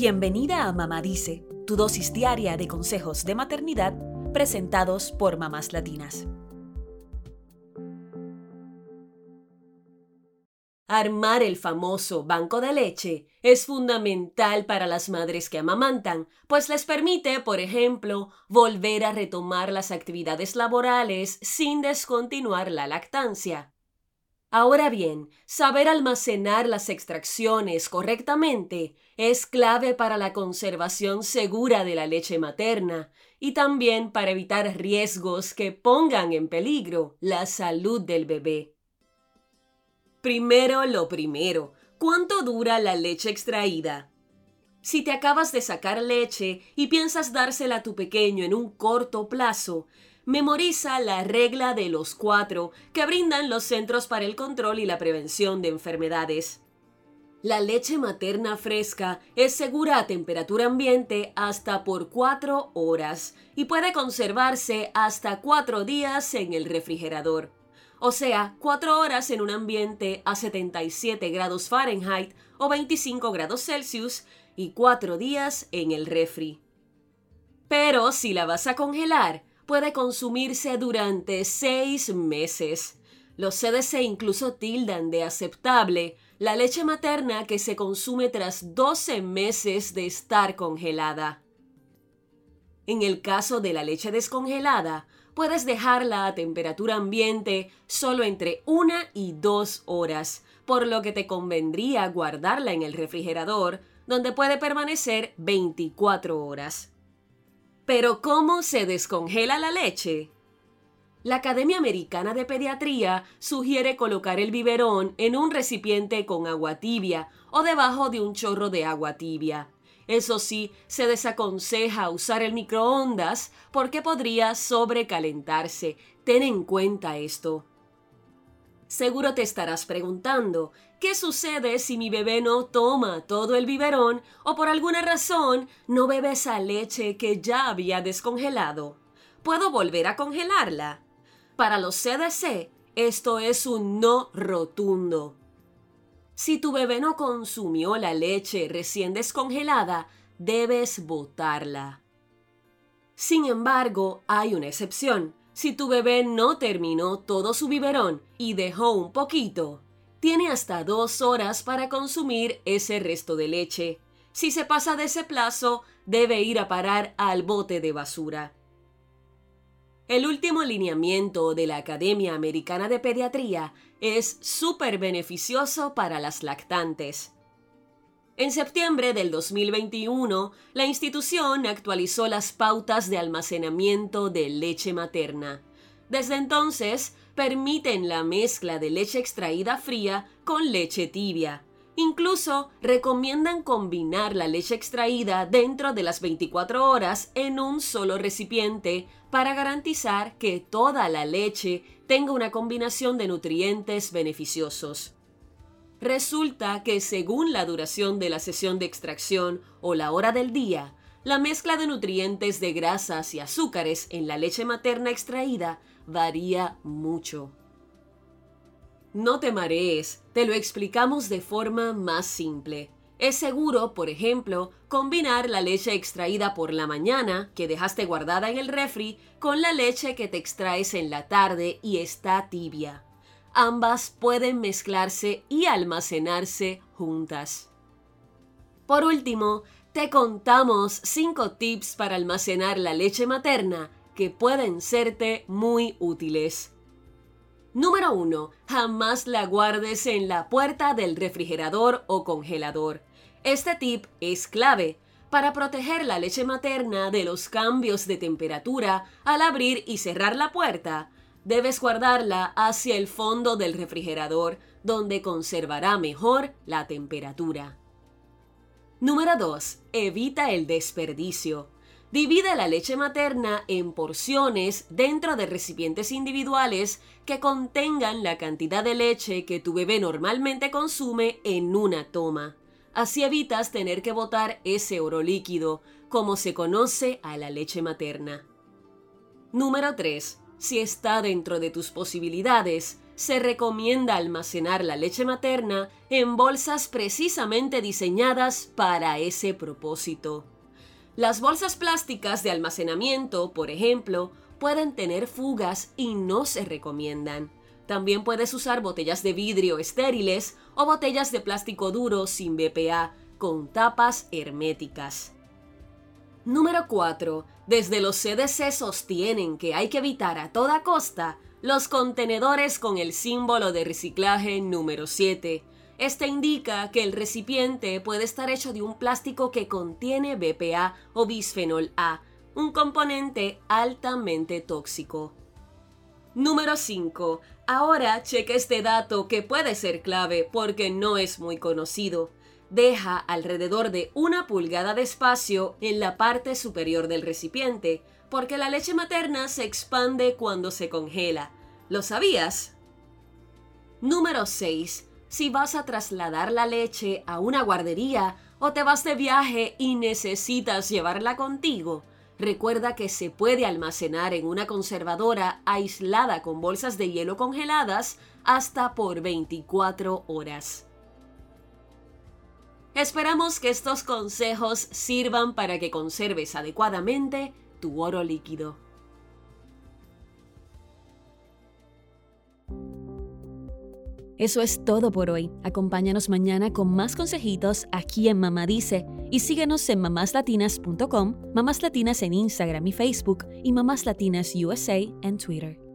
Bienvenida a Mamá Dice, tu dosis diaria de consejos de maternidad presentados por mamás latinas. Armar el famoso banco de leche es fundamental para las madres que amamantan, pues les permite, por ejemplo, volver a retomar las actividades laborales sin descontinuar la lactancia. Ahora bien, saber almacenar las extracciones correctamente es clave para la conservación segura de la leche materna y también para evitar riesgos que pongan en peligro la salud del bebé. Primero lo primero, ¿cuánto dura la leche extraída? Si te acabas de sacar leche y piensas dársela a tu pequeño en un corto plazo, memoriza la regla de los cuatro que brindan los Centros para el Control y la Prevención de Enfermedades. La leche materna fresca es segura a temperatura ambiente hasta por cuatro horas y puede conservarse hasta cuatro días en el refrigerador. O sea, cuatro horas en un ambiente a 77 grados Fahrenheit o 25 grados Celsius y cuatro días en el refri. Pero si la vas a congelar, puede consumirse durante seis meses. Los CDC incluso tildan de aceptable la leche materna que se consume tras 12 meses de estar congelada. En el caso de la leche descongelada, puedes dejarla a temperatura ambiente solo entre una y dos horas, por lo que te convendría guardarla en el refrigerador, donde puede permanecer 24 horas. Pero ¿cómo se descongela la leche? La Academia Americana de Pediatría sugiere colocar el biberón en un recipiente con agua tibia o debajo de un chorro de agua tibia. Eso sí, se desaconseja usar el microondas porque podría sobrecalentarse. Ten en cuenta esto. Seguro te estarás preguntando, ¿qué sucede si mi bebé no toma todo el biberón o por alguna razón no bebe esa leche que ya había descongelado? ¿Puedo volver a congelarla? Para los CDC, esto es un no rotundo. Si tu bebé no consumió la leche recién descongelada, debes botarla. Sin embargo, hay una excepción. Si tu bebé no terminó todo su biberón y dejó un poquito, tiene hasta dos horas para consumir ese resto de leche. Si se pasa de ese plazo, debe ir a parar al bote de basura. El último lineamiento de la Academia Americana de Pediatría es súper beneficioso para las lactantes. En septiembre del 2021, la institución actualizó las pautas de almacenamiento de leche materna. Desde entonces, permiten la mezcla de leche extraída fría con leche tibia. Incluso recomiendan combinar la leche extraída dentro de las 24 horas en un solo recipiente para garantizar que toda la leche tenga una combinación de nutrientes beneficiosos. Resulta que según la duración de la sesión de extracción o la hora del día, la mezcla de nutrientes de grasas y azúcares en la leche materna extraída varía mucho. No te marees, te lo explicamos de forma más simple. Es seguro, por ejemplo, combinar la leche extraída por la mañana, que dejaste guardada en el refri, con la leche que te extraes en la tarde y está tibia ambas pueden mezclarse y almacenarse juntas. Por último, te contamos 5 tips para almacenar la leche materna que pueden serte muy útiles. Número 1. Jamás la guardes en la puerta del refrigerador o congelador. Este tip es clave para proteger la leche materna de los cambios de temperatura al abrir y cerrar la puerta debes guardarla hacia el fondo del refrigerador, donde conservará mejor la temperatura. Número 2. Evita el desperdicio. Divide la leche materna en porciones dentro de recipientes individuales que contengan la cantidad de leche que tu bebé normalmente consume en una toma. Así evitas tener que botar ese oro líquido, como se conoce a la leche materna. Número 3 si está dentro de tus posibilidades, se recomienda almacenar la leche materna en bolsas precisamente diseñadas para ese propósito. Las bolsas plásticas de almacenamiento, por ejemplo, pueden tener fugas y no se recomiendan. También puedes usar botellas de vidrio estériles o botellas de plástico duro sin BPA con tapas herméticas. Número 4. Desde los CDC sostienen que hay que evitar a toda costa los contenedores con el símbolo de reciclaje número 7. Este indica que el recipiente puede estar hecho de un plástico que contiene BPA o bisfenol A, un componente altamente tóxico. Número 5. Ahora cheque este dato que puede ser clave porque no es muy conocido. Deja alrededor de una pulgada de espacio en la parte superior del recipiente, porque la leche materna se expande cuando se congela. ¿Lo sabías? Número 6. Si vas a trasladar la leche a una guardería o te vas de viaje y necesitas llevarla contigo, recuerda que se puede almacenar en una conservadora aislada con bolsas de hielo congeladas hasta por 24 horas. Esperamos que estos consejos sirvan para que conserves adecuadamente tu oro líquido. Eso es todo por hoy. Acompáñanos mañana con más consejitos aquí en Mamá Dice y síguenos en mamáslatinas.com, Mamás Latinas en Instagram y Facebook y Mamás Latinas USA en Twitter.